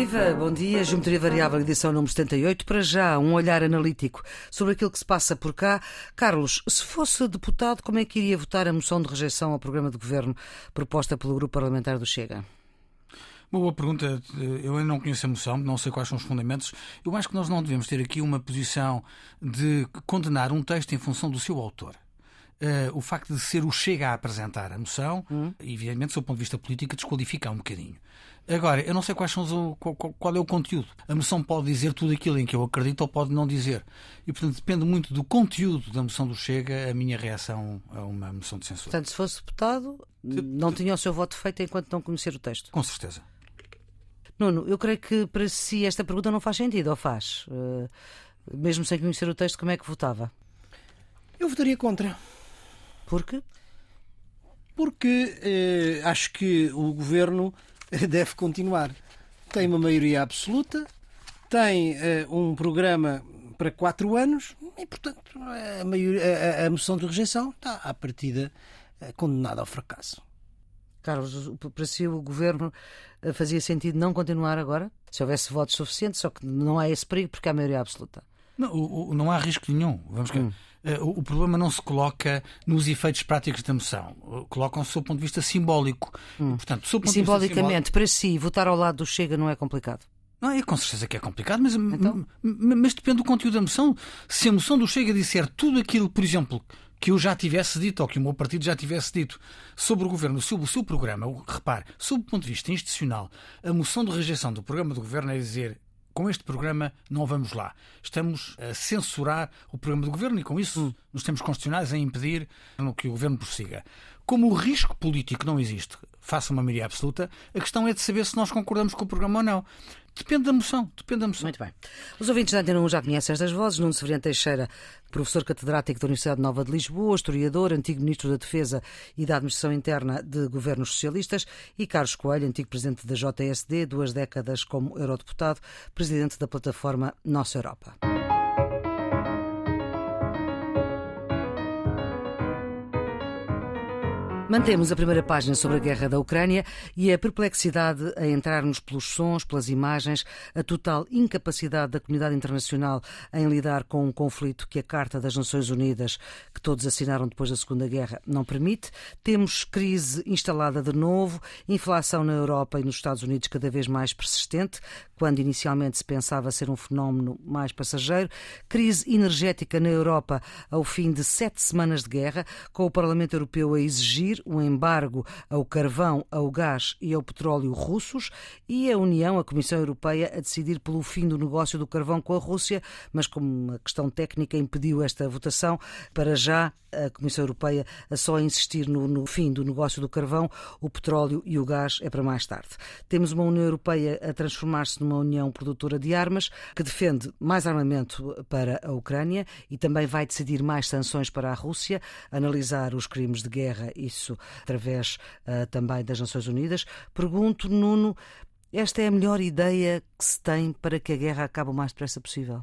Viva, bom dia. Geometria Variável, edição número 78. Para já, um olhar analítico sobre aquilo que se passa por cá. Carlos, se fosse deputado, como é que iria votar a moção de rejeição ao programa de governo proposta pelo grupo parlamentar do Chega? Uma boa pergunta. Eu ainda não conheço a moção, não sei quais são os fundamentos. Eu acho que nós não devemos ter aqui uma posição de condenar um texto em função do seu autor. Uh, o facto de ser o Chega a apresentar a moção, hum. evidentemente, do seu ponto de vista político, desqualifica um bocadinho. Agora, eu não sei quais são os, qual, qual, é o conteúdo. A moção pode dizer tudo aquilo em que eu acredito ou pode não dizer. E, portanto, depende muito do conteúdo da moção do Chega a minha reação a uma moção de censura. Portanto, se fosse deputado, não tinha o seu voto feito enquanto não conhecer o texto? Com certeza. Nuno, eu creio que para si esta pergunta não faz sentido, ou faz? Uh, mesmo sem conhecer o texto, como é que votava? Eu votaria contra. Por quê? Porque eh, acho que o governo deve continuar. Tem uma maioria absoluta, tem eh, um programa para quatro anos e, portanto, a, maioria, a, a moção de rejeição está, à partida, eh, condenada ao fracasso. Carlos, para si o governo eh, fazia sentido não continuar agora? Se houvesse votos suficientes, só que não há esse perigo porque há maioria absoluta. Não, o, o, não há risco nenhum. Vamos hum. Eh, o, problema não se coloca nos efeitos práticos da moção. Colocam-se do ponto de vista simbólico. Hum. Portanto, Simbolicamente, simbólico... para si, votar ao lado do Chega não é complicado? Não, é com certeza que é complicado, mas, então? mas depende do conteúdo da moção. Se a moção do Chega disser tudo aquilo, por exemplo, que eu já tivesse dito, ou que o meu partido já tivesse dito, sobre o governo, sobre o seu programa, repare, sob o ponto de vista institucional, a moção de rejeição do programa do governo é dizer com este programa não vamos lá. Estamos a censurar o programa do governo e, com isso, hum. nos temos constitucionais a impedir que o governo prossiga. Como o risco político não existe, faça uma maioria absoluta, a questão é de saber se nós concordamos com o programa ou não. Depende da moção, depende da moção. Muito bem. Os ouvintes da Antena 1 já conhecem estas vozes. Nuno Severiano Teixeira, professor catedrático da Universidade Nova de Lisboa, historiador, antigo ministro da Defesa e da Administração Interna de governos socialistas, e Carlos Coelho, antigo presidente da JSD, duas décadas como eurodeputado, presidente da plataforma Nossa Europa. Mantemos a primeira página sobre a guerra da Ucrânia e a perplexidade a entrarmos pelos sons, pelas imagens, a total incapacidade da comunidade internacional em lidar com um conflito que a Carta das Nações Unidas, que todos assinaram depois da Segunda Guerra, não permite. Temos crise instalada de novo, inflação na Europa e nos Estados Unidos cada vez mais persistente, quando inicialmente se pensava ser um fenómeno mais passageiro, crise energética na Europa ao fim de sete semanas de guerra, com o Parlamento Europeu a exigir um embargo ao carvão, ao gás e ao petróleo russos e a União, a Comissão Europeia, a decidir pelo fim do negócio do carvão com a Rússia, mas como uma questão técnica impediu esta votação, para já a Comissão Europeia a só insistir no, no fim do negócio do carvão, o petróleo e o gás é para mais tarde. Temos uma União Europeia a transformar-se numa União produtora de armas que defende mais armamento para a Ucrânia e também vai decidir mais sanções para a Rússia, analisar os crimes de guerra, isso isso através uh, também das Nações Unidas. Pergunto, Nuno, esta é a melhor ideia que se tem para que a guerra acabe o mais depressa possível?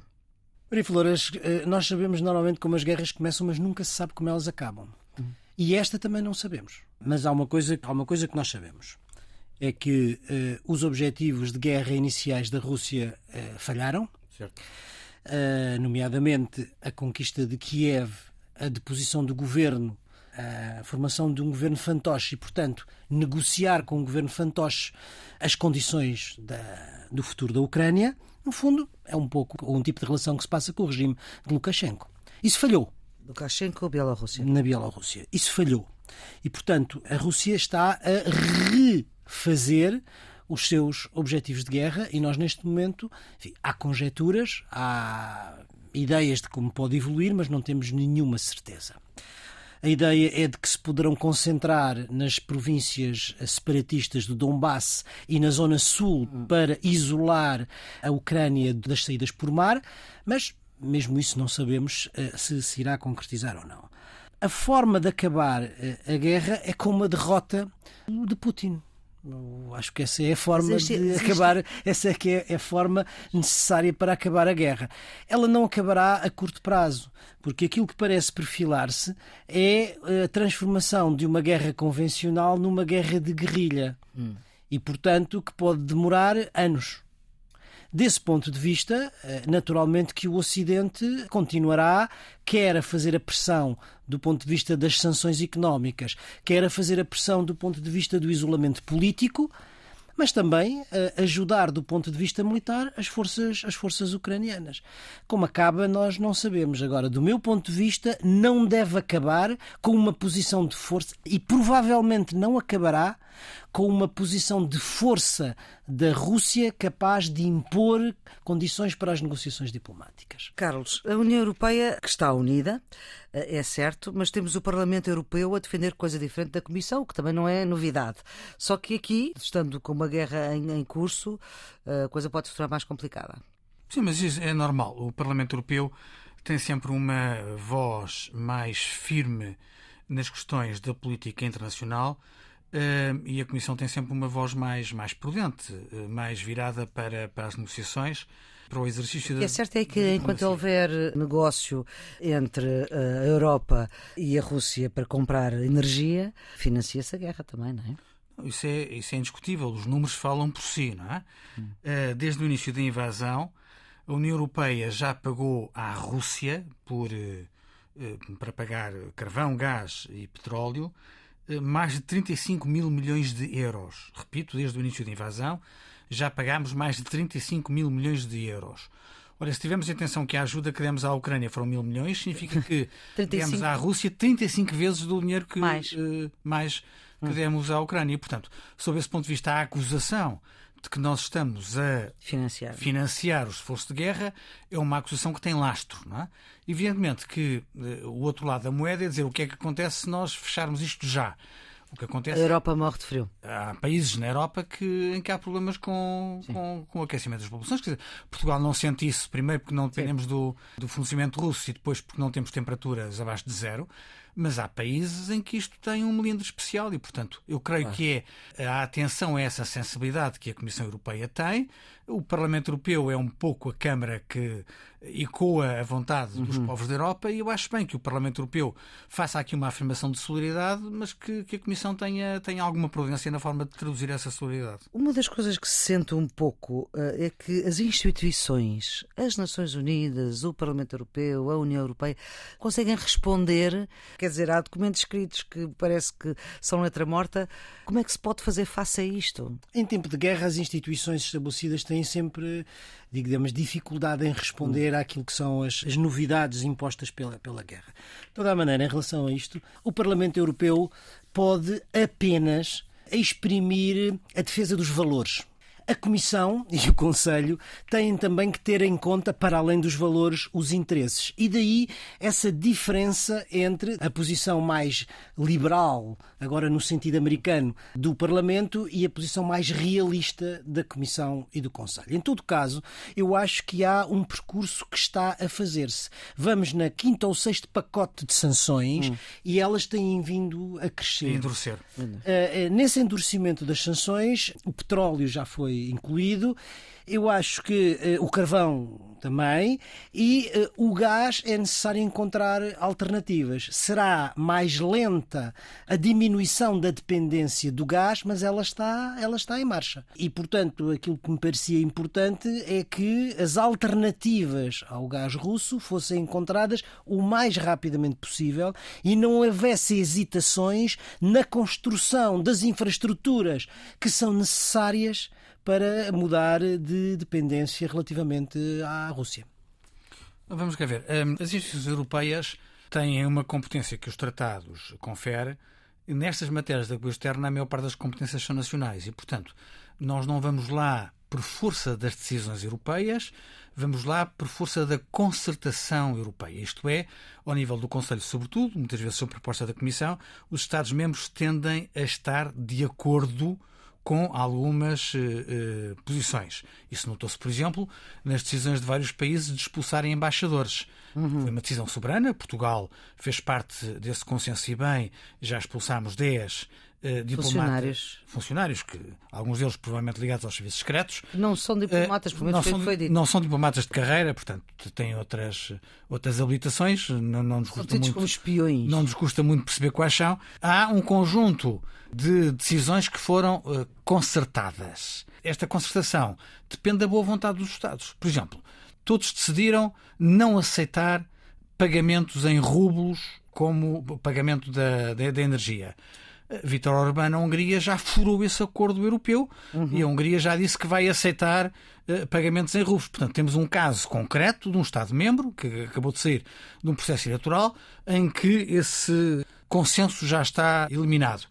Maria Flores, eh, nós sabemos normalmente como as guerras começam, mas nunca se sabe como elas acabam. Uhum. E esta também não sabemos. Mas há uma coisa, há uma coisa que nós sabemos. É que uh, os objetivos de guerra iniciais da Rússia uh, falharam. Uh, nomeadamente a conquista de Kiev, a deposição do governo a formação de um governo fantoche e, portanto, negociar com o governo fantoche as condições da, do futuro da Ucrânia, no fundo, é um pouco um tipo de relação que se passa com o regime de Lukashenko. Isso falhou. Lukashenko ou Bielorrússia? Na Bielorrússia. Isso falhou. E, portanto, a Rússia está a refazer os seus objetivos de guerra e nós, neste momento, enfim, há conjecturas, há ideias de como pode evoluir, mas não temos nenhuma certeza. A ideia é de que se poderão concentrar nas províncias separatistas do Donbass e na zona sul para isolar a Ucrânia das saídas por mar, mas mesmo isso não sabemos eh, se se irá concretizar ou não. A forma de acabar eh, a guerra é com uma derrota de Putin. Eu acho que essa é a forma existe, de acabar, essa é que é a forma necessária para acabar a guerra. Ela não acabará a curto prazo, porque aquilo que parece perfilar-se é a transformação de uma guerra convencional numa guerra de guerrilha. Hum. E, portanto, que pode demorar anos. Desse ponto de vista, eh, naturalmente que o Ocidente continuará quer a fazer a pressão do ponto de vista das sanções económicas, quer a fazer a pressão do ponto de vista do isolamento político, mas também uh, ajudar do ponto de vista militar as forças, as forças ucranianas. Como acaba, nós não sabemos. Agora, do meu ponto de vista, não deve acabar com uma posição de força e provavelmente não acabará com uma posição de força da Rússia capaz de impor condições para as negociações diplomáticas. Carlos, a União Europeia, que está unida, eh, é certo, mas temos o Parlamento Europeu a defender coisa diferente da Comissão, o que também não é novidade. Só que aqui, estando com uma guerra em, em curso, eh, a coisa pode se tornar mais complicada. Sim, mas isso é normal. O Parlamento Europeu tem sempre uma voz mais firme nas questões da política internacional Uh, e a Comissão tem sempre uma voz mais, mais prudente, uh, mais virada para, para as negociações, para o exercício da. O que é certo é que enquanto houver negócio entre a Europa e a Rússia para comprar energia, financia-se a guerra também, não é? Isso é, isso é indiscutível, os números falam por si, não é? Hum. Uh, desde o início da invasão, a União Europeia já pagou à Rússia por, para pagar carvão, gás e petróleo eh, mais de 35 mil milhões de euros. Repito, desde o início da invasão, já pagámos mais de 35 mil milhões de euros. Ora, se tivermos a atenção que a ajuda que demos à Ucrânia foram mil milhões, significa que 35... demos à Rússia 35 vezes do dinheiro que mais, uh, mais que hum. demos à Ucrânia. E, portanto, sob esse ponto de vista, a acusação de que nós estamos a financiar, financiar o esforço de guerra é uma acusação que tem lastro. Não é? Evidentemente que uh, o outro lado da moeda é dizer o que é que acontece se nós fecharmos isto já. O que acontece a Europa morre de frio. Há países na Europa que, em que há problemas com, com, com, o aquecimento das populações. Quer dizer, Portugal não sente isso, primeiro porque não dependemos do, do funcionamento russo e depois porque não temos temperaturas abaixo de zero. Mas há países em que isto tem um melindre especial e, portanto, eu creio que é a atenção a essa sensibilidade que a Comissão Europeia tem. O Parlamento Europeu é um pouco a Câmara que ecoa a vontade dos uhum. povos da Europa e eu acho bem que o Parlamento Europeu faça aqui uma afirmação de solidariedade, mas que, que a Comissão tenha, tenha alguma prudência na forma de traduzir essa solidariedade. Uma das coisas que se sente um pouco uh, é que as instituições, as Nações Unidas, o Parlamento Europeu, a União Europeia, conseguem responder. Quer dizer, há documentos escritos que parece que são letra morta. Como é que se pode fazer face a isto? Em tempo de guerra, as instituições estabelecidas têm sempre digamos, dificuldade em responder àquilo que são as, as novidades impostas pela, pela guerra. De toda a maneira, em relação a isto, o Parlamento Europeu pode apenas exprimir a defesa dos valores a Comissão e o Conselho têm também que ter em conta, para além dos valores, os interesses. E daí essa diferença entre a posição mais liberal, agora no sentido americano, do Parlamento e a posição mais realista da Comissão e do Conselho. Em todo caso, eu acho que há um percurso que está a fazer-se. Vamos na quinta ou sexto pacote de sanções hum. e elas têm vindo a crescer. endurecer. Uh, nesse endurecimento das sanções, o petróleo já foi incluído. Eu acho que uh, o carvão também e uh, o gás é necessário encontrar alternativas. Será mais lenta a diminuição da dependência do gás, mas ela está, ela está em marcha. E, portanto, aquilo que me parecia importante é que as alternativas ao gás russo fossem encontradas o mais rapidamente possível e não houvesse hesitações na construção das infraestruturas que são necessárias para mudar de dependência relativamente à Rússia. Vamos cá ver. Hum, as instituições europeias têm uma competência que os tratados conferem. Nestas matérias da política externa, a maior parte das competências são nacionais e, portanto, nós não vamos lá por força das decisões europeias, vamos lá por força da concertação europeia. Isto é, ao nível do Conselho, sobretudo, muitas vezes sob proposta da Comissão, os Estados-membros tendem a estar de acordo com algumas uh, posições. Isso notou-se, por exemplo, nas decisões de vários países de expulsarem embaixadores. Uhum. Foi uma decisão soberana. Portugal fez parte desse consenso e bem, já expulsámos 10 Uh, funcionários. funcionários, que alguns deles provavelmente ligados aos serviços secretos. Não são diplomatas, uh, não são, foi dito. Não são diplomatas de carreira, portanto, têm outras, outras habilitações. Não, não nos custa muito, como espiões. Não nos custa muito perceber quais são. Há um conjunto de decisões que foram uh, concertadas. esta concertação depende da boa vontade dos Estados. Por exemplo, todos decidiram não aceitar pagamentos em rublos como pagamento da, da, da energia. Vítor Orbán, na Hungria, já furou esse acordo europeu uhum. e a Hungria já disse que vai aceitar uh, pagamentos em rublos. Portanto, temos um caso concreto de um Estado-membro, que acabou de sair de um processo eleitoral, em que esse consenso já está eliminado.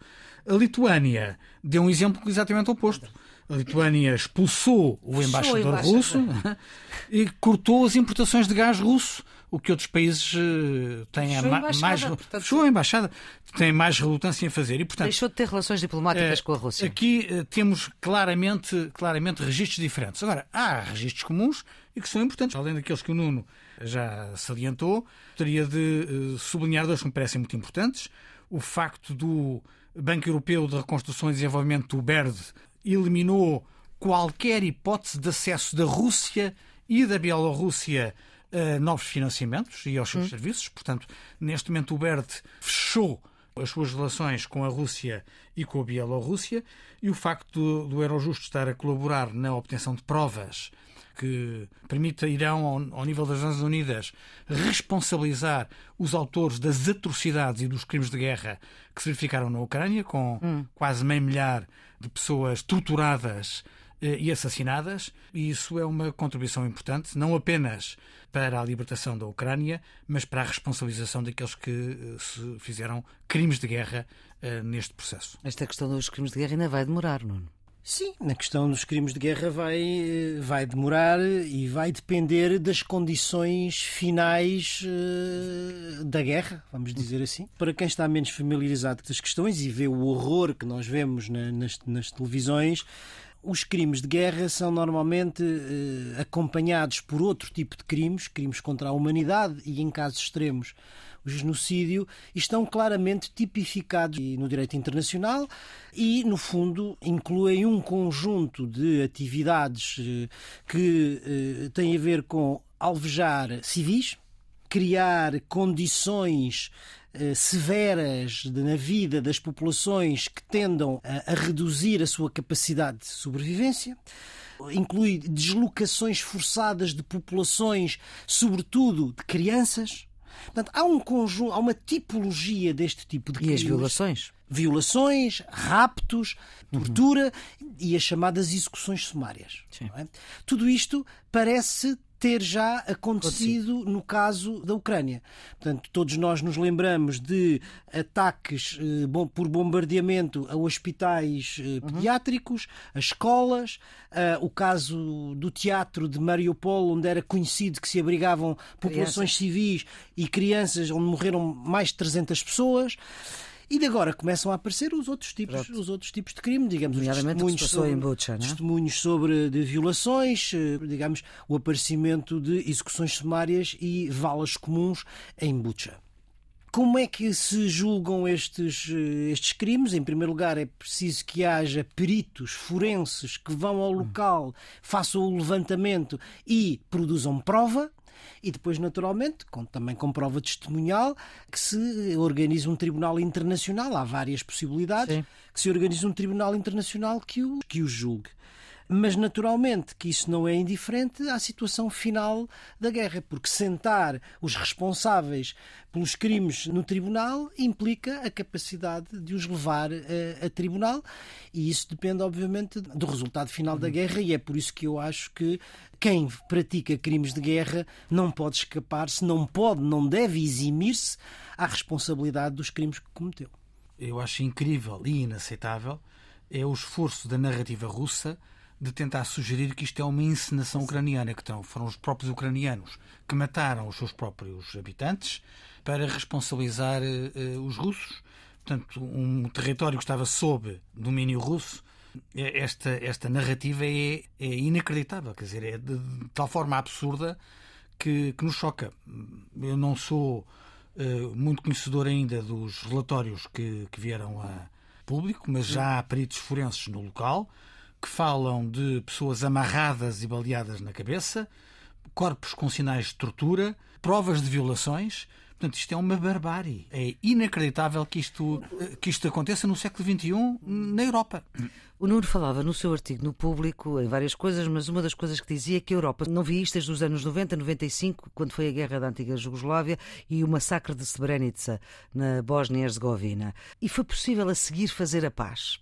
A Lituânia deu um exemplo exatamente oposto. A Lituânia expulsou o embaixador russo e cortou as importações de gás russo o que outros países eh, têm fechou a mais portanto... fechou a embaixada têm mais relutância em fazer. E portanto deixou de ter relações diplomáticas é, com a Rússia. aqui eh, temos claramente claramente registros diferentes. Agora há registros comuns e que são importantes. Além daqueles que o Nuno já salientou teria de sublinhar dois que me parecem muito importantes. O facto do Banco Europeu de Reconstrução e Desenvolvimento, o BERD, eliminou qualquer hipótese de acesso da Rússia e da Bielorrússia a novos financiamentos e aos seus hum. serviços. Portanto, neste momento o BERD fechou as suas relações com a Rússia e com a Bielorrússia e o facto do, do Eurojust estar a colaborar na obtenção de provas que permita Irão, ao, ao nível das Nações Unidas, responsabilizar os autores das atrocidades e dos crimes de guerra que se verificaram na Ucrânia, com hum. quase meio milhar de pessoas torturadas e assassinadas, e isso é uma contribuição importante, não apenas para a libertação da Ucrânia, mas para a responsabilização daqueles que eh, se fizeram crimes de guerra uh, neste processo. Esta questão dos crimes de guerra ainda vai demorar, Nuno. Sim, na questão dos crimes de guerra vai, vai demorar e vai depender das condições finais uh, da guerra, vamos dizer assim. Para quem está menos familiarizado com as questões e vê o horror que nós vemos na, nas, nas televisões, os crimes de guerra são normalmente uh, acompanhados por outro tipo de crimes, crimes contra a humanidade e, em casos extremos, o genocídio, estão claramente tipificados no direito internacional e, no fundo, incluem um conjunto de atividades uh, que uh, têm a ver com alvejar civis, criar condições eh, severas na vida das populações que tendam a, a reduzir a sua capacidade de sobrevivência inclui deslocações forçadas de populações, sobretudo de crianças. Portanto, há um conjunto, há uma tipologia deste tipo de crimes. E as violações? Violações, raptos, tortura uhum. e as chamadas execuções sumárias. É? Tudo isto parece ter já acontecido no caso da Ucrânia. Portanto, todos nós nos lembramos de ataques eh, por bombardeamento a hospitais eh, uhum. pediátricos, a escolas, eh, o caso do teatro de Mariupol, onde era conhecido que se abrigavam populações civis e crianças, onde morreram mais de 300 pessoas. E de agora começam a aparecer os outros tipos, os outros tipos de crime, digamos, os testemunhos sobre, Bucha, é? testemunhos sobre de violações, eh, digamos, o aparecimento de execuções sumárias e valas comuns em Bucha. Como é que se julgam estes, eh, estes crimes? Em primeiro lugar, é preciso que haja peritos forenses que vão ao local, façam o levantamento e produzam prova e depois, naturalmente, com, também com prova testemunhal, que se organize um tribunal internacional. Há várias possibilidades Sim. que se organize um tribunal internacional que o, que o julgue mas naturalmente que isso não é indiferente à situação final da guerra, porque sentar os responsáveis pelos crimes no tribunal implica a capacidade de os levar a, eh, a tribunal e isso depende, obviamente, do resultado final da guerra e é por isso que eu acho que quem pratica crimes de guerra não pode escapar-se, não pode, não deve eximir-se à responsabilidade dos crimes que cometeu. Eu acho incrível e inaceitável é o esforço da narrativa russa de tentar sugerir que isto é uma encenação ucraniana, que foram os próprios ucranianos que mataram os seus próprios habitantes para responsabilizar uh, os russos. Portanto, um território que estava sob domínio russo, é, esta, esta narrativa é, é inacreditável, quer dizer, é de, de tal forma absurda que, que, nos choca. Eu não sou uh, muito conhecedor ainda dos relatórios que, que vieram a público, mas já há peritos forenses no local que falam de pessoas amarradas e baleadas na cabeça, corpos com sinais de tortura, provas de violações, Portanto, isto é uma barbárie. É inacreditável que isto, que isto aconteça no século XXI na Europa. O Nuno falava no seu artigo no público em várias coisas, mas uma das coisas que dizia é que a Europa não via isto desde os anos 90, 95, quando foi a guerra da antiga Jugoslávia e o massacre de Srebrenica na Bósnia-Herzegovina. E foi possível a seguir fazer a paz.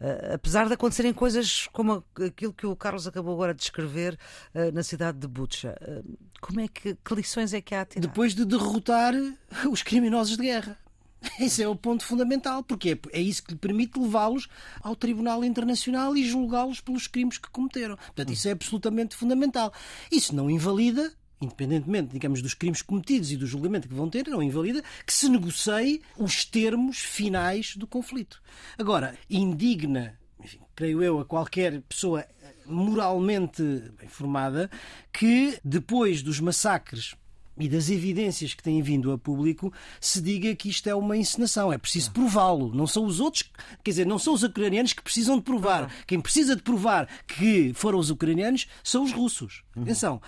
Uh, apesar de acontecerem coisas como aquilo que o Carlos acabou agora de descrever uh, na cidade de Butcha, uh, como é que, que lições é que há a tirar? Depois de derrotar os criminosos de guerra. Esse é o ponto fundamental, porque é, é isso que lhe permite levá-los ao Tribunal Internacional e julgá-los pelos crimes que cometeram. Portanto, isso é absolutamente fundamental. Isso não invalida independentemente, digamos, dos crimes cometidos e do julgamento que vão ter, não invalida que se negocie os termos finais do conflito. Agora, indigna, enfim, creio eu, a qualquer pessoa moralmente informada que depois dos massacres e das evidências que têm vindo a público se diga que isto é uma encenação. É preciso prová-lo. Não são os outros, quer dizer, não são os ucranianos que precisam de provar. Quem precisa de provar que foram os ucranianos são os russos. Uhum. Atenção.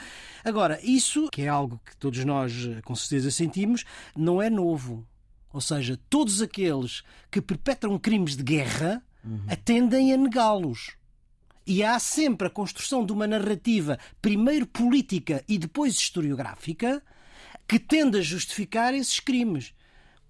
Agora, isso, que é algo que todos nós com certeza sentimos, não é novo. Ou seja, todos aqueles que perpetram crimes de guerra uhum. atendem a negá-los. E há sempre a construção de uma narrativa, primeiro política e depois historiográfica, que tende a justificar esses crimes.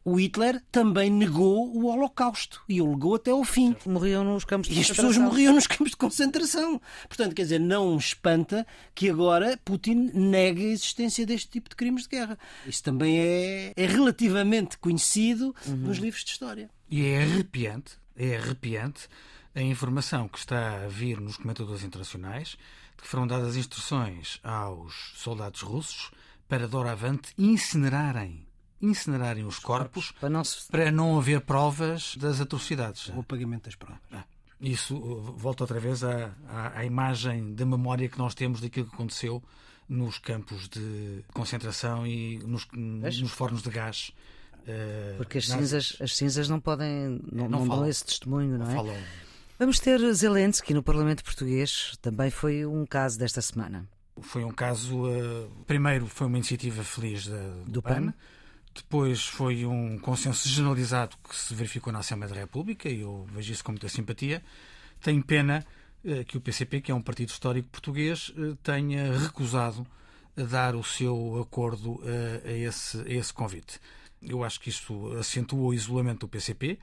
O Hitler também negou o Holocausto e o negou até ao fim. Morriam nos campos de e as pessoas morriam nos campos de concentração. Portanto, quer dizer, não espanta que agora Putin negue a existência deste tipo de crimes de guerra. Isso também é, é relativamente conhecido uhum. nos livros de história. E é arrepiante, é arrepiante a informação que está a vir nos comentadores internacionais de que foram dadas instruções aos soldados russos para doravante incinerarem incinerarem os corpos para não, se... para não haver provas das atrocidades. O pagamento das provas. Ah, isso uh, volta outra vez à, à, à, imagem da memória que nós temos daquilo que aconteceu nos campos de concentração e nos, nos fornos de gás. Uh, Porque as cinzas, as cinzas não podem, não, não, não dão esse testemunho, não, não é? Falam. Vamos ter Zelensky no Parlamento Português, também foi um caso desta semana. Foi um caso. Uh, primeiro, foi uma iniciativa feliz da, do, do PAN. PAN. Depois foi um consenso generalizado que se verificou na Assembleia da República e eu vejo isso com muita simpatia. Tenho pena uh, que o PCP, que é um partido histórico português, uh, tenha recusado dar o seu acordo a, esse, a esse convite. Eu acho que isto acentua o isolamento do PCP.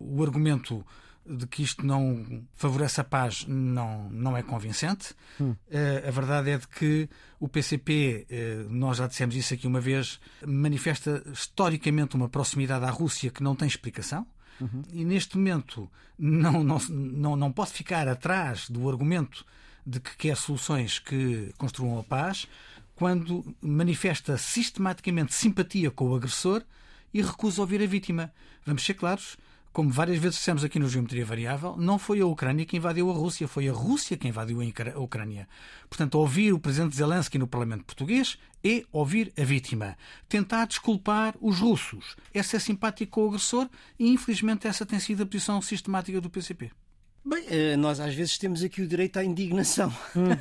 O argumento de que isto não favorece a paz não, não é convincente. Hum. Uh, a verdade é de que o PCP, uh, eh, nós já dissemos isso aqui uma vez, manifesta historicamente uma proximidade à Rússia que não tem explicação. Uhum. E neste momento não, não, não, não pode ficar atrás do argumento de que quer soluções que construam a paz, quando manifesta sistematicamente simpatia com o agressor e recusa ouvir a vítima. Vamos ser claros, como várias vezes dissemos aqui no Geometria Variável, não foi a Ucrânia que invadiu a Rússia, foi a Rússia que invadiu a Ucrânia. Portanto, ouvir o presidente Zelensky no Parlamento Português é ouvir a vítima. Tentar desculpar os russos. É ser simpático com o agressor e, infelizmente, essa tem sido a posição sistemática do PCP. Bem, eh, nós às vezes temos aqui o direito à indignação. Hum,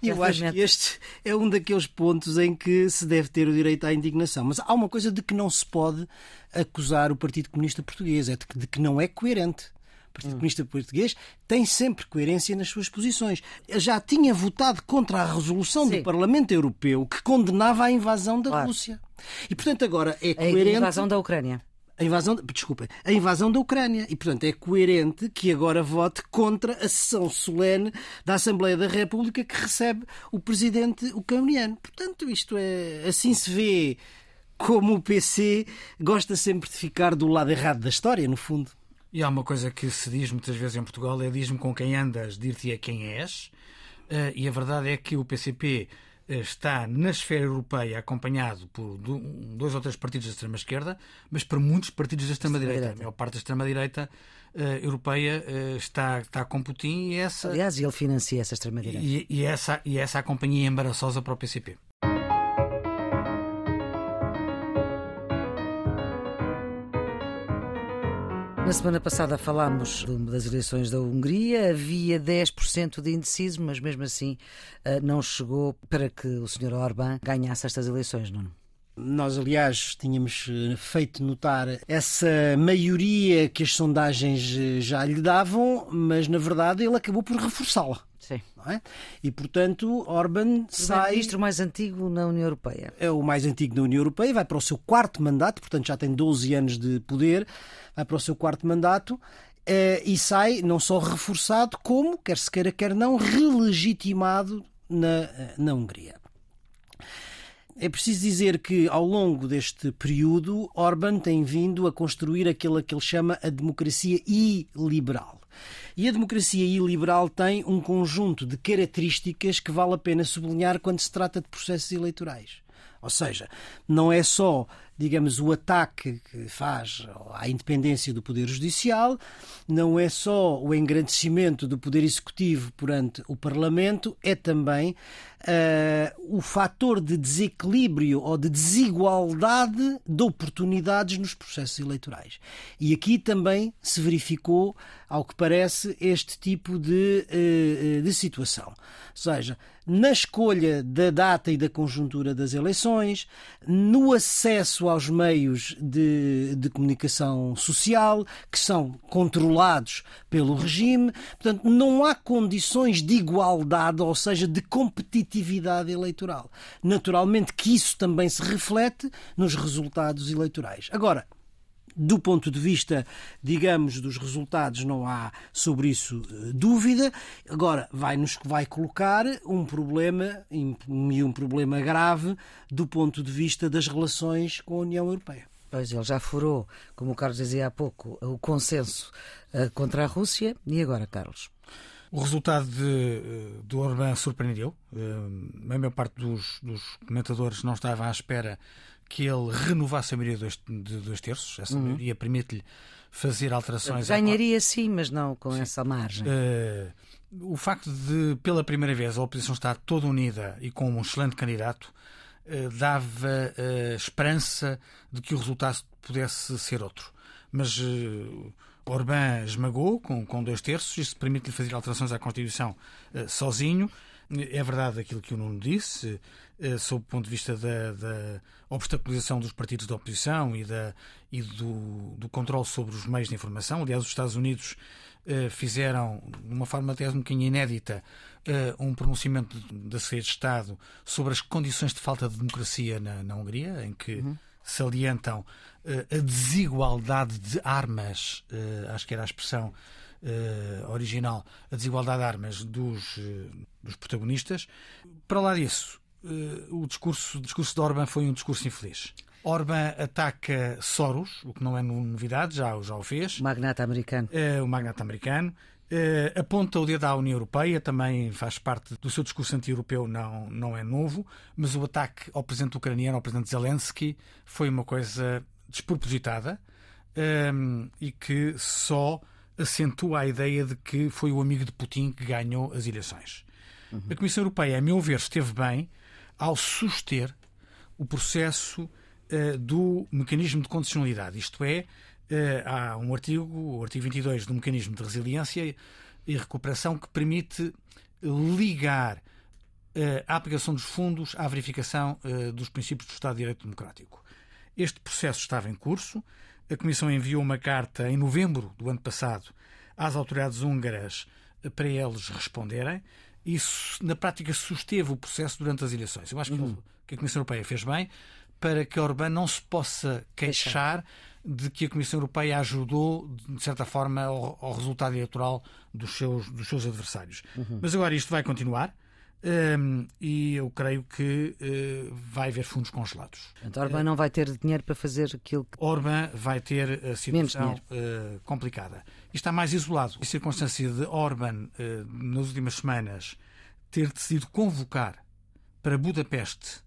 e eu acho que este é um daqueles pontos em que se deve ter o direito à indignação. Mas há uma coisa de que não se pode acusar o Partido Comunista Português, é de que, de que não é coerente. O Partido hum. Comunista Português tem sempre coerência nas suas posições. Já tinha votado contra a resolução Sim. do Parlamento Europeu que condenava a invasão da claro. Rússia. E, portanto, agora é coerente. A invasão da Ucrânia a invasão, desculpa, a invasão da Ucrânia. E, portanto, é coerente que agora vote contra a sessão solene da Assembleia da República que recebe o presidente ucraniano. Portanto, isto é. Assim se vê como o PC gosta sempre de ficar do lado errado da história, no fundo. E há uma coisa que se diz muitas vezes em Portugal: é diz-me com quem andas, dir-te é quem és. Uh, e a verdade é que o PCP está na esfera europeia acompanhado por dois ou três partidos da extrema-esquerda, mas por muitos partidos da extrema-direita. A maior parte da extrema-direita uh, europeia uh, está, está com Putin e essa. Aliás, ele financia essa extrema-direita. E, e, essa, e essa a companhia embaraçosa para o PCP. Na semana passada falámos das eleições da Hungria, havia 10% de indeciso, mas mesmo assim eh, não chegou para que o Sr. Orbán ganhasse estas eleições, não? Nós, aliás, tínhamos eh, feito notar essa maioria que as sondagens eh, já lhe davam, mas na verdade ele acabou por reforçá-la. Sim. É? E, portanto, Orban sai. O ministro mais antigo na União Europeia. É o mais antigo na União Europeia, vai para o seu quarto mandato, portanto já tem 12 anos de poder, vai para o seu quarto mandato eh, e sai não só reforçado, como, quer se queira, quer não, relegitimado na, na Hungria. É preciso dizer que, ao longo deste período, Orban tem vindo a construir aquilo que ele chama a democracia iliberal. E a democracia iliberal tem um conjunto de características que vale a pena sublinhar quando se trata de processos eleitorais. Ou seja, não é só digamos, o ataque que faz à independência do Poder Judicial, não é só o engrandecimento do Poder Executivo perante o Parlamento, é também uh, o fator de desequilíbrio ou de desigualdade de oportunidades nos processos eleitorais. E aqui também se verificou, ao que parece, este tipo de, uh, de situação. Ou seja, na escolha da data e da conjuntura das eleições, no aos meios de, de comunicação social, que são controlados pelo regime. Portanto, não há condições de igualdade, ou seja, de competitividade eleitoral. Naturalmente que isso também se reflete nos resultados eleitorais. Agora, do ponto de vista, digamos, dos resultados, não há sobre isso eh, dúvida. Agora, vai-nos vai colocar um problema, e um problema grave, do ponto de vista das relações com a União Europeia. Pois ele já furou, como o Carlos dizia há pouco, o consenso eh, contra a Rússia. E agora, Carlos? O resultado de, eh, do Orbán surpreendeu. A maior parte dos, dos comentadores não estava à espera que ele renovasse a maioria de dois terços. Essa uhum. maioria permite-lhe fazer alterações. Ganharia sim, mas não com sim. essa margem. Uh, o facto de, pela primeira vez, a oposição estar toda unida e com um excelente candidato uh, dava uh, esperança de que o resultado pudesse ser outro. Mas Orbán esmagou com, com dois terços, isso permite-lhe fazer alterações à Constituição sozinho. É verdade aquilo que o Nuno disse, eh, sob o ponto de vista da, da obstaculização dos partidos da oposição e, da, e do, do controle sobre os meios de informação. Aliás, os Estados Unidos eh, fizeram, de uma forma até um bocadinho inédita, eh, um pronunciamento da Secretaria de Estado sobre as condições de falta de democracia na, na Hungria, em que uhum. salientam a desigualdade de armas, acho que era a expressão original, a desigualdade de armas dos, dos protagonistas. Para lá disso, eh, o discurso, o discurso de Orban foi um discurso infeliz. Orban ataca Soros, o que não é novidade, já, já o fez. O magnata americano. É, o magnata americano. É, aponta o dedo à União Europeia, também faz parte do seu discurso anti-europeu, não, não é novo, mas o ataque ao presidente ucraniano, ao presidente Zelensky, foi uma coisa despropositada um, e que só acentua a ideia de que foi o amigo de Putin que ganhou as eleições. Uhum. A Comissão Europeia, a meu ver, esteve bem ao suster o processo uh, do mecanismo de condicionalidade. Isto é, uh, há um artigo, o artigo 22 do mecanismo de resiliência e recuperação, que permite ligar uh, a aplicação dos fundos à verificação dos princípios do Estado de Direito Democrático. Este processo estava em curso. A Comissão enviou uma carta em novembro do ano passado às autoridades húngaras para eles responderem isso na prática susteve o processo durante as eleições. Eu acho que, uhum. que a Comissão Europeia fez bem para que Orbán não se possa queixar de que a Comissão Europeia ajudou, de certa forma, ao, ao resultado eleitoral dos seus, dos seus adversários. Uhum. Mas agora isto vai continuar. Um, e eu creio que uh, vai haver fundos congelados. Então, Orbán uh, não vai ter dinheiro para fazer aquilo que. Orbán vai ter a situação uh, complicada. E está mais isolado. A circunstância de Orbán, nas últimas semanas, ter decidido convocar para Budapeste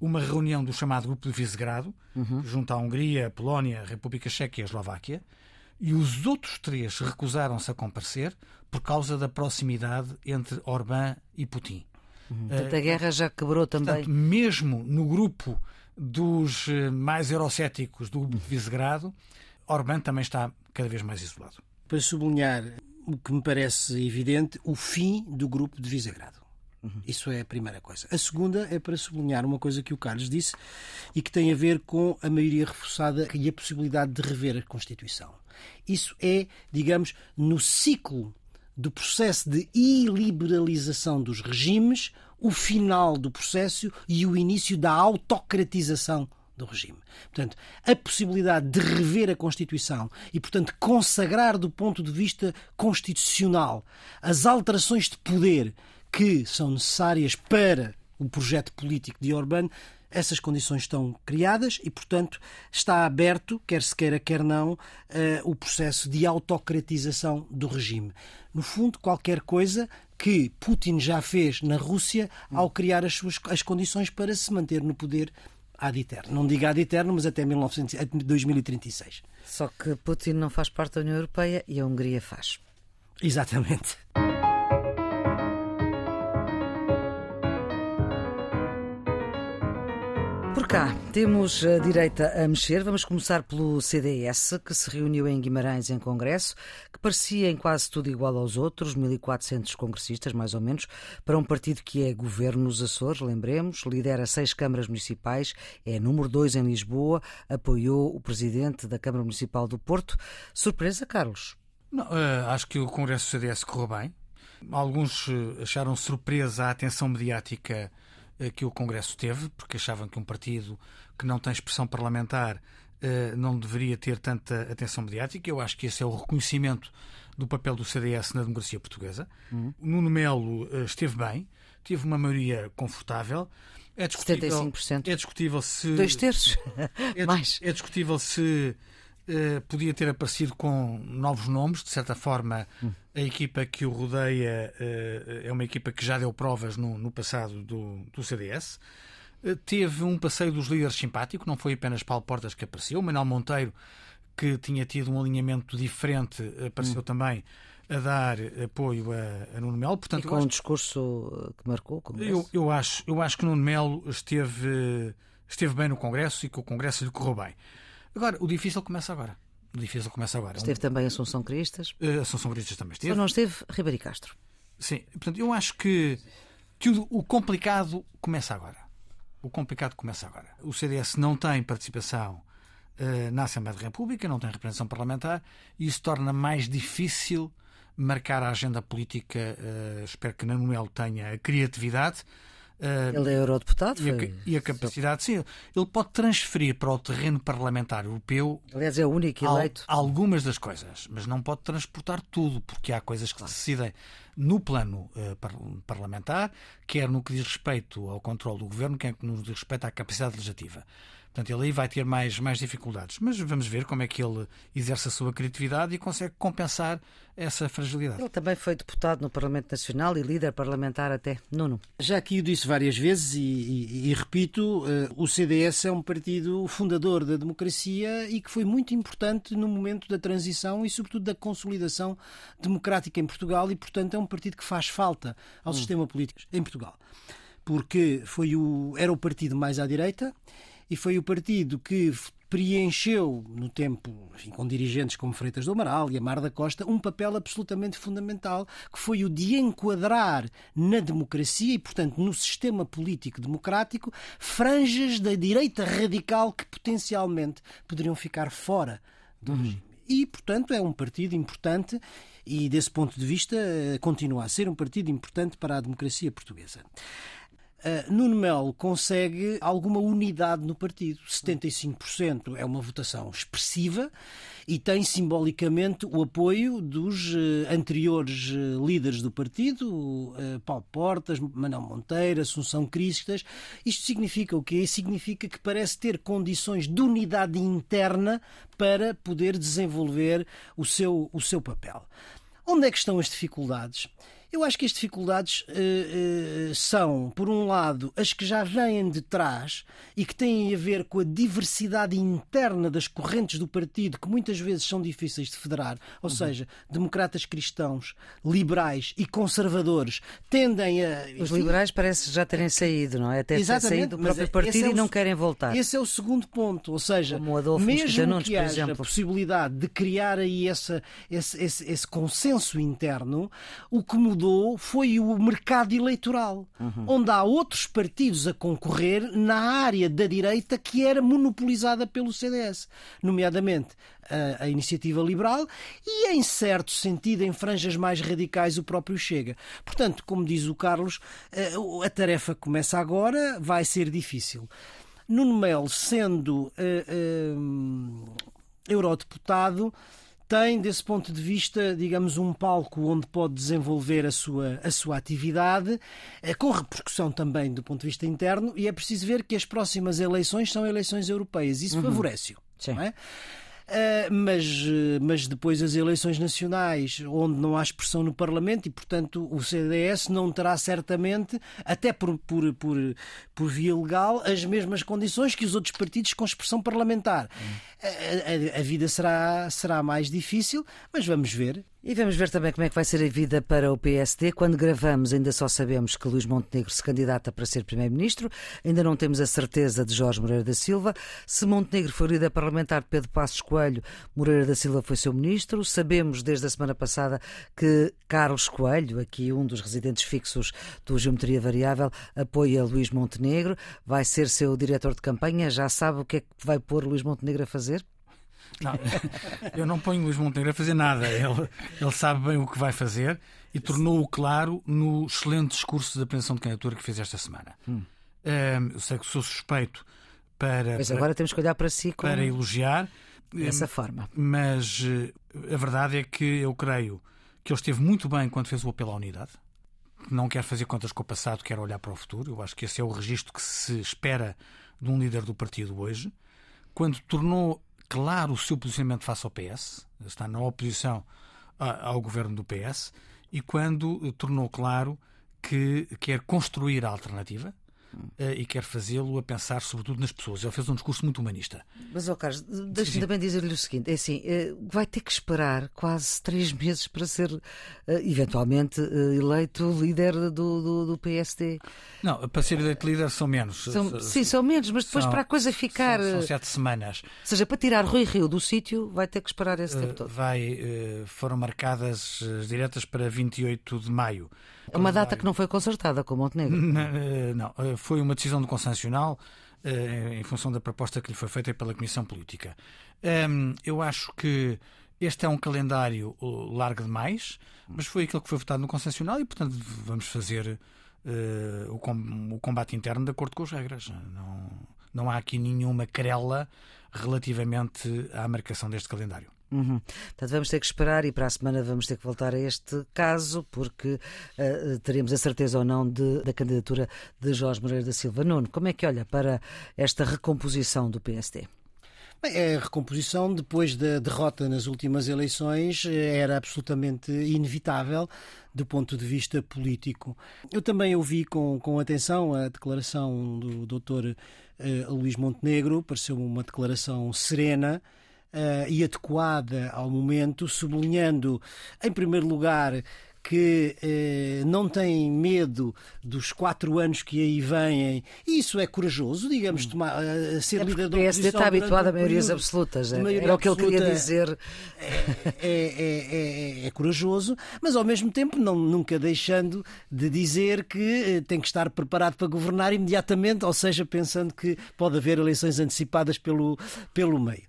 uma reunião do chamado Grupo de Visegrado, uhum. junto à Hungria, Polónia, República Checa e a Eslováquia, e os outros três recusaram-se a comparecer por causa da proximidade entre Orbán e Putin. Uhum. Portanto, a guerra já quebrou também. Portanto, mesmo no grupo dos eh, mais eurocéticos do grupo de Visegrado, Orbán também está cada vez mais isolado. Para sublinhar o que me parece evidente, o fim do grupo de Visegrado. Uhum. Isso é a primeira coisa. A segunda é para sublinhar uma coisa que o Carlos disse e que tem a ver com a maioria reforçada e a possibilidade de rever a Constituição. Isso é, digamos, no ciclo do processo de iliberalização dos regimes, o final do processo e o início da autocratização do regime. Portanto, a possibilidade de rever a Constituição e, portanto, consagrar do ponto de vista constitucional as alterações de poder que são necessárias para o projeto político de Orbán, essas condições estão criadas e, portanto, está aberto, quer se queira, quer não, uh, o processo de autocratização do regime. No fundo, qualquer coisa que Putin já fez na Rússia ao criar as suas as condições para se manter no poder ad eterno. Não diga ad eterno, mas até 1900, 2036. Só que Putin não faz parte da União Europeia e a Hungria faz. Exatamente. Cá, temos a direita a mexer. Vamos começar pelo CDS, que se reuniu em Guimarães em congresso, que parecia em quase tudo igual aos outros, 1.400 congressistas, mais ou menos, para um partido que é governo nos Açores, lembremos, lidera seis câmaras municipais, é número dois em Lisboa, apoiou o presidente da Câmara Municipal do Porto. Surpresa, Carlos? Não, uh, acho que o congresso do CDS correu bem. Alguns eh, acharam surpresa a atenção mediática que o Congresso teve, porque achavam que um partido que não tem expressão parlamentar eh, não deveria ter tanta atenção mediática. Eu acho que esse é o reconhecimento do papel do CDS na democracia portuguesa. Uhum. Nuno Melo eh, esteve bem, teve uma maioria confortável. É discutível, 75%. É discutível se. Dois terços? É, Mais. É discutível se uh, podia ter aparecido com novos nomes. De certa forma, hum. a equipa que o rodeia uh, é uma equipa que já deu provas no, no passado do, do CDS. Uh, eh, teve um passeio dos líderes simpático, não foi apenas Paulo Portas que apareceu. Manuel Monteiro, que tinha tido um alinhamento diferente, apareceu hum. também a dar apoio a, a Nuno Melo. Portanto, e com acho, um discurso que marcou o Congresso? Eu, eu, acho, eu acho que Nuno Melo esteve, esteve bem no Congresso e que o Congresso lhe correu bem. Agora, o difícil começa agora. O difícil começa agora. Esteve também Assunção Cristas. Uh, Assunção Cristas também esteve. Só não esteve Ribeiro Castro. Sim, portanto, eu acho que, que o, o complicado começa agora. O complicado começa agora. O CDS não tem participação uh, na Assembleia da República, não tem representação parlamentar, e isso torna mais difícil marcar a agenda política. Uh, espero que Manuel tenha a criatividade Uh, ele é eurodeputado? E a, e a, capacidade, sim, ele pode transferir para o terreno parlamentar europeu. Aliás, é o único eleito. Al, algumas das coisas, mas não pode transportar tudo, porque há coisas que claro. se decidem no plano uh, parlamentar, quer no que diz respeito ao controle do governo, quer no que diz respeito à capacidade legislativa. Portanto, ele aí vai ter mais, mais dificuldades. Mas vamos ver como é que ele exerce a sua criatividade e consegue compensar essa fragilidade. Ele também foi deputado no Parlamento Nacional e líder parlamentar até. Nuno. Já aqui o disse várias vezes e, e, e repito, uh, o CDS é um partido fundador da democracia e que foi muito importante no momento da transição e, sobretudo, da consolidação democrática em Portugal e, portanto, é um partido que faz falta ao hum. sistema político em Portugal. Porque foi o, era o partido mais à direita e foi o partido que preencheu, no tempo, enfim, com dirigentes como Freitas do Amaral e Amar da Costa, um papel absolutamente fundamental, que foi o de enquadrar na democracia e, portanto, no sistema político democrático, franjas da direita radical que potencialmente poderiam ficar fora do uhum. regime. E, portanto, é um partido importante e, desse ponto de vista, eh, continua a ser um partido importante para a democracia portuguesa. Uh, Nuno Melo consegue alguma unidade no partido. 75% é uma votação expressiva e tem simbolicamente o apoio dos uh, anteriores uh, líderes do partido, Paulo Portas, Manuel Monteiro, Assunção Cristas. Isto significa o quê? Significa que parece ter condições de unidade interna para poder desenvolver o seu, o seu papel. Onde é que estão as dificuldades? Eu acho que as dificuldades uh, uh, são, por um lado, as que já vêm de trás e que têm a ver com a diversidade interna das correntes do partido, que muitas vezes são difíceis de federar, ou uhum. seja, democratas cristãos, liberais e conservadores tendem a. Os liberais parece já terem saído, não é? Até saído do próprio partido é o, e não querem voltar. Esse é o segundo ponto, ou seja, mesmo que haja a possibilidade de criar aí essa, esse, esse, esse consenso interno, o que mudou foi o mercado eleitoral, uhum. onde há outros partidos a concorrer na área da direita que era monopolizada pelo CDS, nomeadamente a, a, iniciativa liberal e, em certo sentido, em franjas mais radicais, o próprio Chega. Portanto, como diz o Carlos, a, a tarefa começa agora, vai ser difícil. Nuno Melo, sendo uh, uh, eurodeputado, tem, desse ponto de vista, digamos, um palco onde pode desenvolver a sua, a sua atividade, eh, com repercussão também do ponto de vista interno, e é preciso ver que as próximas eleições são eleições europeias. Isso uhum. favorece-o. Não é? Uh, mas, mas depois as eleições nacionais, onde não há expressão no Parlamento, e portanto o CDS não terá certamente, até por, por, por, por via legal, as mesmas condições que os outros partidos com expressão parlamentar. Hum. A, a, a vida será, será mais difícil, mas vamos ver. E vamos ver também como é que vai ser a vida para o PSD. Quando gravamos, ainda só sabemos que Luís Montenegro se candidata para ser Primeiro-Ministro. Ainda não temos a certeza de Jorge Moreira da Silva. Se Montenegro for líder parlamentar de Pedro Passos Coelho, Moreira da Silva foi seu ministro. Sabemos desde a semana passada que Carlos Coelho, aqui um dos residentes fixos do Geometria Variável, apoia Luís Montenegro. Vai ser seu diretor de campanha. Já sabe o que é que vai pôr Luís Montenegro a fazer? Não, eu não ponho Luís Montenegro a fazer nada. Ele, ele sabe bem o que vai fazer e tornou-o claro no excelente discurso da apreensão de candidatura que fez esta semana. Hum. Um, eu sei que sou suspeito para. Mas agora temos que olhar para si com... para elogiar. Dessa forma. Mas eh, a verdade é que eu creio que ele esteve muito bem quando fez o apelo à unidade. Não quer fazer contas com o passado, quer olhar para o futuro. Eu acho que esse é o registro que se espera de um líder do partido hoje. Quando tornou claro o seu posicionamento face ao PS, está na oposição ao governo do PS, e quando tornou claro que quer construir a alternativa, eh, e quer fazê-lo a pensar sobretudo nas pessoas. Ele fez um discurso muito humanista. Mas, oh Carlos, deixe-me também dizer-lhe o seguinte: é assim, eh, vai ter que esperar quase três meses para ser eh, eventualmente eleito líder do, do, do PSD. Não, para ser eleito líder são menos. São, sim, são menos, mas depois são, para a coisa ficar. São, são, sete semanas. Ou seja, para tirar Rui Rio do sítio, vai ter que esperar esse tempo todo. Vai, foram marcadas as diretas para 28 de maio. É uma data que não foi concertada com Montenegro. Não, não foi uma decisão do Conselho Nacional em função da proposta que lhe foi feita pela Comissão Política. Eu acho que este é um calendário largo demais, mas foi aquilo que foi votado no Conselho Nacional e, portanto, vamos fazer o combate interno de acordo com as regras. Não, não há aqui nenhuma querela relativamente à marcação deste calendário. Uhum. Portanto, vamos ter que esperar e para a semana vamos ter que voltar a este caso, porque uh, teremos a certeza ou não de, da candidatura de Jorge Moreira da Silva. Nuno, como é que olha para esta recomposição do PSD? Bem, a recomposição, depois da derrota nas últimas eleições, eh, era absolutamente inevitável do ponto de vista político. Eu também ouvi com, com atenção a declaração do Dr. Uh, Luís Montenegro, pareceu uma declaração serena e adequada ao momento, sublinhando, em primeiro lugar, que eh, não tem medo dos quatro anos que aí vêm, isso é corajoso, digamos, hum. tomar, uh, ser é líder da oposição. O PSD está habituado a maiorias absolutas, é, era o que ele queria dizer. É, é, é, é, corajoso, mas ao mesmo tempo não, nunca deixando de dizer que tem que estar preparado para governar imediatamente, ou seja, pensando que pode haver eleições antecipadas pelo, pelo meio.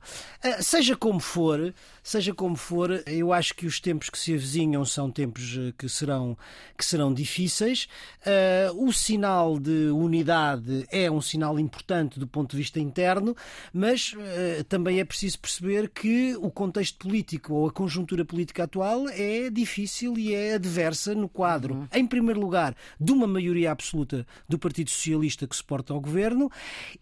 Uh, seja como for, seja como for, eu acho que os tempos que se avizinham são tempos que serão, que serão difíceis. Uh, o sinal de unidade é um sinal importante do ponto de vista interno, mas uh, também é preciso perceber que o contexto político ou a conjuntura política atual é difícil e é adversa no quadro, uhum. em primeiro lugar, de uma maioria absoluta do Partido Socialista que suporta o governo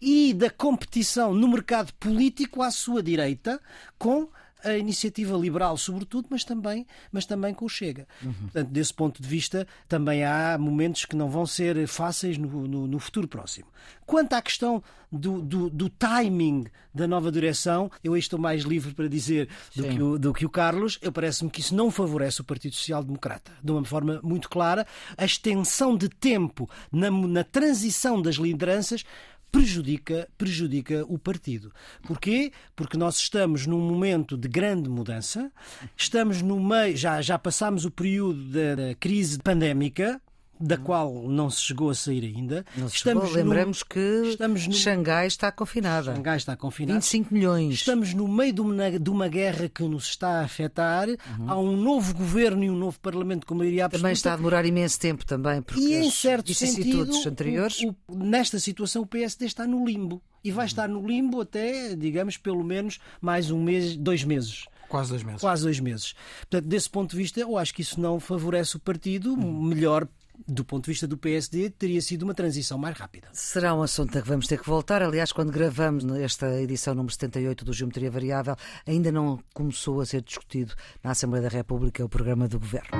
e da competição no mercado político à sua direita com a iniciativa liberal, sobretudo, mas também, mas também com o Chega. Uhum. Portanto, desse ponto de vista, também há momentos que não vão ser fáceis no, no, no futuro próximo. Quanto à questão do, do, do, timing da nova direção, eu aí estou mais livre para dizer do que, o, do que o Carlos. Eu parece-me que isso não favorece o Partido Social Democrata. De uma forma muito clara, a extensão de tempo na, na transição das lideranças prejudica, prejudica o partido. Porquê? Porque nós estamos num momento de grande mudança. Estamos no meio, já, já passámos o período da, crise pandémica, da qual não se chegou a sair ainda. Não se estamos chegou. Lembramos no, que estamos no, Xangai está confinada. Xangai está confinada. 25 milhões. Estamos no meio de uma, de uma guerra que nos está a afetar. Uhum. Há um novo governo e um novo parlamento com maioria absoluta. Também está a demorar imenso tempo também, porque e em certo sentido, anteriores... O, o, nesta situação o PSD está no limbo. E vai uhum. estar no limbo até, digamos, pelo menos mais um mês, dois meses. Quase dois meses. Quase dois meses. Portanto, desse ponto de vista, eu acho que isso não favorece o partido. Uhum. Melhor do ponto de vista do PSD, teria sido uma transição mais rápida. Será um assunto a que vamos ter que voltar. Aliás, quando gravamos esta edição número 78 do Geometria Variável, ainda não começou a ser discutido na Assembleia da República o programa do Governo.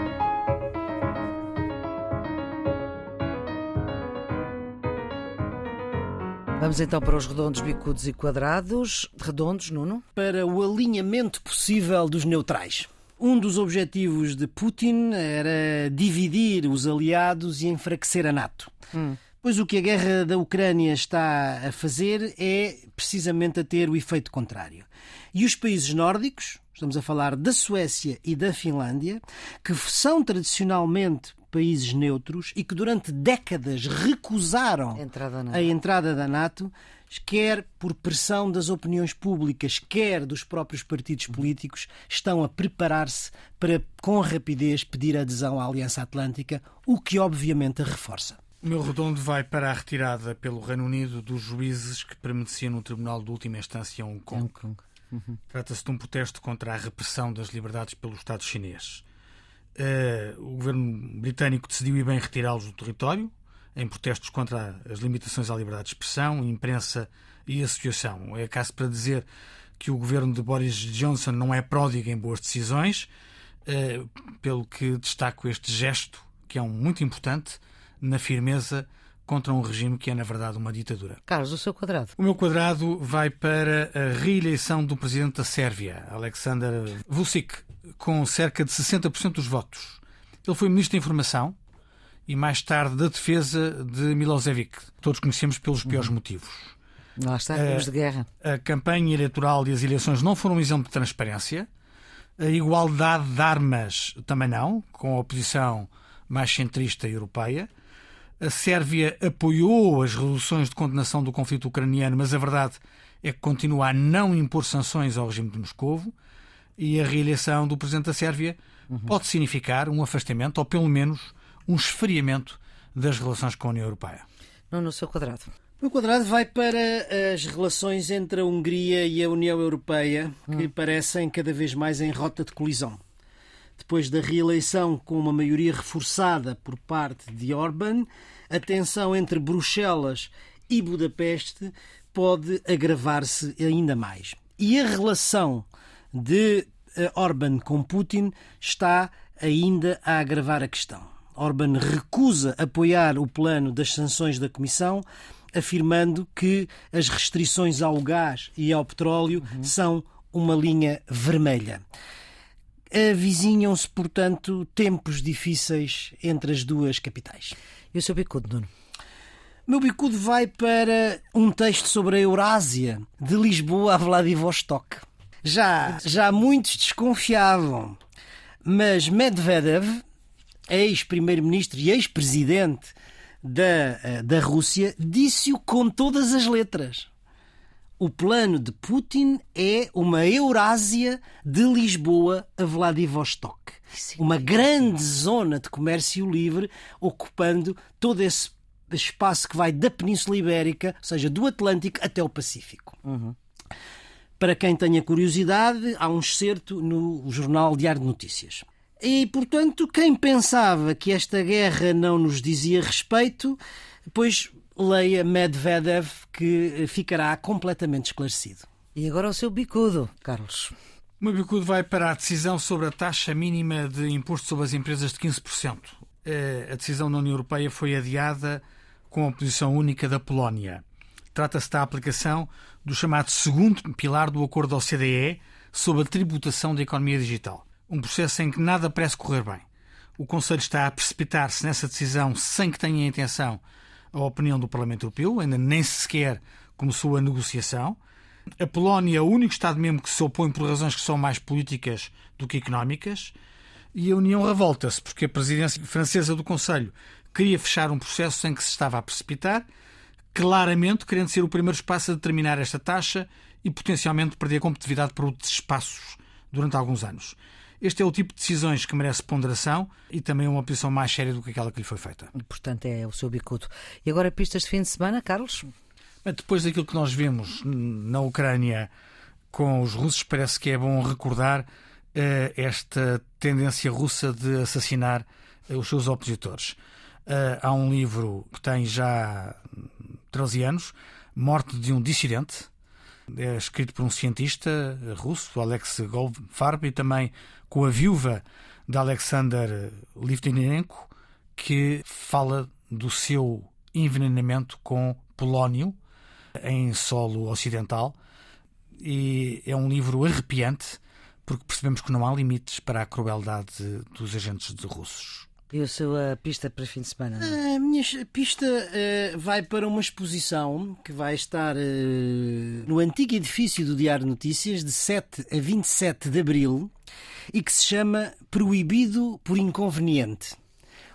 Vamos então para os redondos, bicudos e quadrados. Redondos, Nuno? Para o alinhamento possível dos neutrais. Um dos objetivos de Putin era dividir os aliados e enfraquecer a NATO. Hum. Pois o que a guerra da Ucrânia está a fazer é precisamente a ter o efeito contrário. E os países nórdicos, estamos a falar da Suécia e da Finlândia, que são tradicionalmente países neutros e que durante décadas recusaram entrada a entrada da NATO, quer por pressão das opiniões públicas, quer dos próprios partidos políticos, estão a preparar-se para, com rapidez, pedir adesão à Aliança Atlântica, o que obviamente a reforça. O meu redondo vai para a retirada pelo Reino Unido dos juízes que permaneciam no Tribunal de Última Instância em Hong Kong. Hong Kong. Uhum. Trata-se de um protesto contra a repressão das liberdades pelo Estado chinês. Uh, o governo britânico decidiu ir bem retirá-los do território, em protestos contra as limitações à liberdade de expressão, imprensa e associação. É caso para dizer que o governo de Boris Johnson não é pródigo em boas decisões, eh, pelo que destaco este gesto, que é um muito importante, na firmeza contra um regime que é, na verdade, uma ditadura. Carlos, o seu quadrado. O meu quadrado vai para a reeleição do presidente da Sérvia, Aleksandar Vucic, com cerca de 60% dos votos. Ele foi ministro da Informação, e mais tarde da defesa de Milosevic. Todos conhecemos pelos piores uhum. motivos. Lá está, a, de guerra. A campanha eleitoral e as eleições não foram um exemplo de transparência. A igualdade de armas também não, com a oposição mais centrista europeia. A Sérvia apoiou as resoluções de condenação do conflito ucraniano, mas a verdade é que continua a não impor sanções ao regime de Moscovo. E a reeleição do presidente da Sérvia uhum. pode significar um afastamento, ou pelo menos um esfriamento das relações com a União Europeia. Não no seu quadrado. O meu quadrado vai para as relações entre a Hungria e a União Europeia, que hum. parecem cada vez mais em rota de colisão. Depois da reeleição com uma maioria reforçada por parte de Orban, a tensão entre Bruxelas e Budapeste pode agravar-se ainda mais. E a relação de eh, Orban com Putin está ainda a agravar a questão. Orban recusa apoiar o plano das sanções da Comissão, afirmando que as restrições ao gás e ao petróleo uhum. são uma linha vermelha. Avizinham-se, portanto, tempos difíceis entre as duas capitais. E o seu bicudo, Nuno? Meu bicudo vai para um texto sobre a Eurásia, de Lisboa a Vladivostok. Já, já muitos desconfiavam, mas Medvedev ex-primeiro-ministro e ex-presidente da, eh, da Rússia, disse-o com todas as letras. O plano de Putin é uma Eurásia de Lisboa a Vladivostok. Sim, uma grande zona de comércio livre, ocupando todo esse espaço que vai da Península Ibérica, ou seja, do Atlântico até o Pacífico. Uhum. Para quem tenha curiosidade, há um excerto no Jornal Diário de Notícias. E, portanto, quem pensava que esta guerra não nos dizia respeito, pois leia Medvedev, que ficará completamente esclarecido. E agora o seu bicudo, Carlos. O meu bicudo vai para a decisão sobre a taxa mínima de imposto sobre as empresas de 15%. Eh, a decisão na União Europeia foi adiada com a posição única da Polónia. Trata-se da aplicação do chamado segundo pilar do acordo da OCDE sobre a tributação da economia digital um processo em que nada parece correr bem. O Conselho está a precipitar-se nessa decisão sem que tenha em atenção a opinião do Parlamento Europeu, ainda nem sequer começou a negociação. A Polónia é o único Estado-membro que se opõe por razões que são mais políticas do que económicas. E a União revolta-se porque a presidência francesa do Conselho queria fechar um processo em que se estava a precipitar, claramente querendo ser o primeiro espaço a determinar esta taxa e potencialmente perder competitividade para outros espaços durante alguns anos. Este é o tipo de decisões que merece ponderação e também uma posição mais séria do que aquela que lhe foi feita. Portanto, é o seu bicudo. E agora pistas de fim de semana, Carlos? Depois daquilo que nós vemos na Ucrânia com os russos, parece que é bom recordar eh, esta tendência russa de assassinar eh, os seus opositores. Uh, há um livro que tem já 13 anos, Morte de um Dissidente, é escrito por um cientista russo, Alex Goldfarb, e também com a viúva de Alexander Litvinenko, que fala do seu envenenamento com polónio em solo ocidental. E é um livro arrepiante, porque percebemos que não há limites para a crueldade dos agentes russos. E a sua pista para fim de semana? A minha pista uh, vai para uma exposição que vai estar uh, no antigo edifício do Diário Notícias de 7 a 27 de abril e que se chama Proibido por Inconveniente.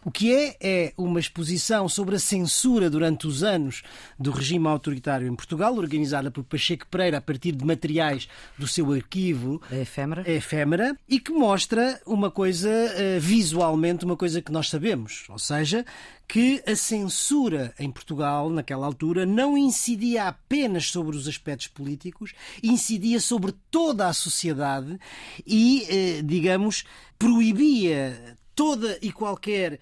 O que é? É uma exposição sobre a censura durante os anos do regime autoritário em Portugal, organizada por Pacheco Pereira a partir de materiais do seu arquivo. A efêmera. A efêmera. E que mostra uma coisa, eh, visualmente, uma coisa que nós sabemos. Ou seja, que a censura em Portugal, naquela altura, não incidia apenas sobre os aspectos políticos, incidia sobre toda a sociedade e, eh, digamos, proibia toda e qualquer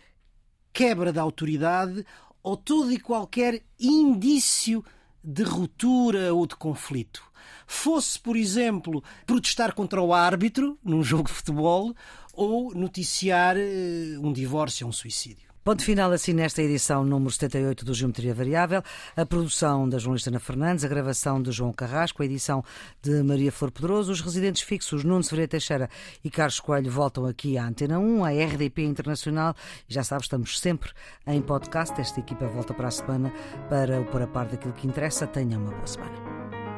quebra da autoridade ou todo e qualquer indício de ruptura ou de conflito. Fosse, por exemplo, protestar contra o árbitro num jogo de futebol ou noticiar eh, um divórcio ou um suicídio. Ponto final assim nesta edição número 78 do Geometria Variável. A produção da jornalista Ana Fernandes, a gravação de João Carrasco, a edição de Maria Flor Pedroso. Os residentes fixos Nuno Severia Teixeira e Carlos Coelho voltam aqui à Antena 1, à RDP Internacional. E já sabes, estamos sempre em podcast. Esta equipa volta para a semana para o Por a Par daquilo que interessa. Tenha uma boa semana.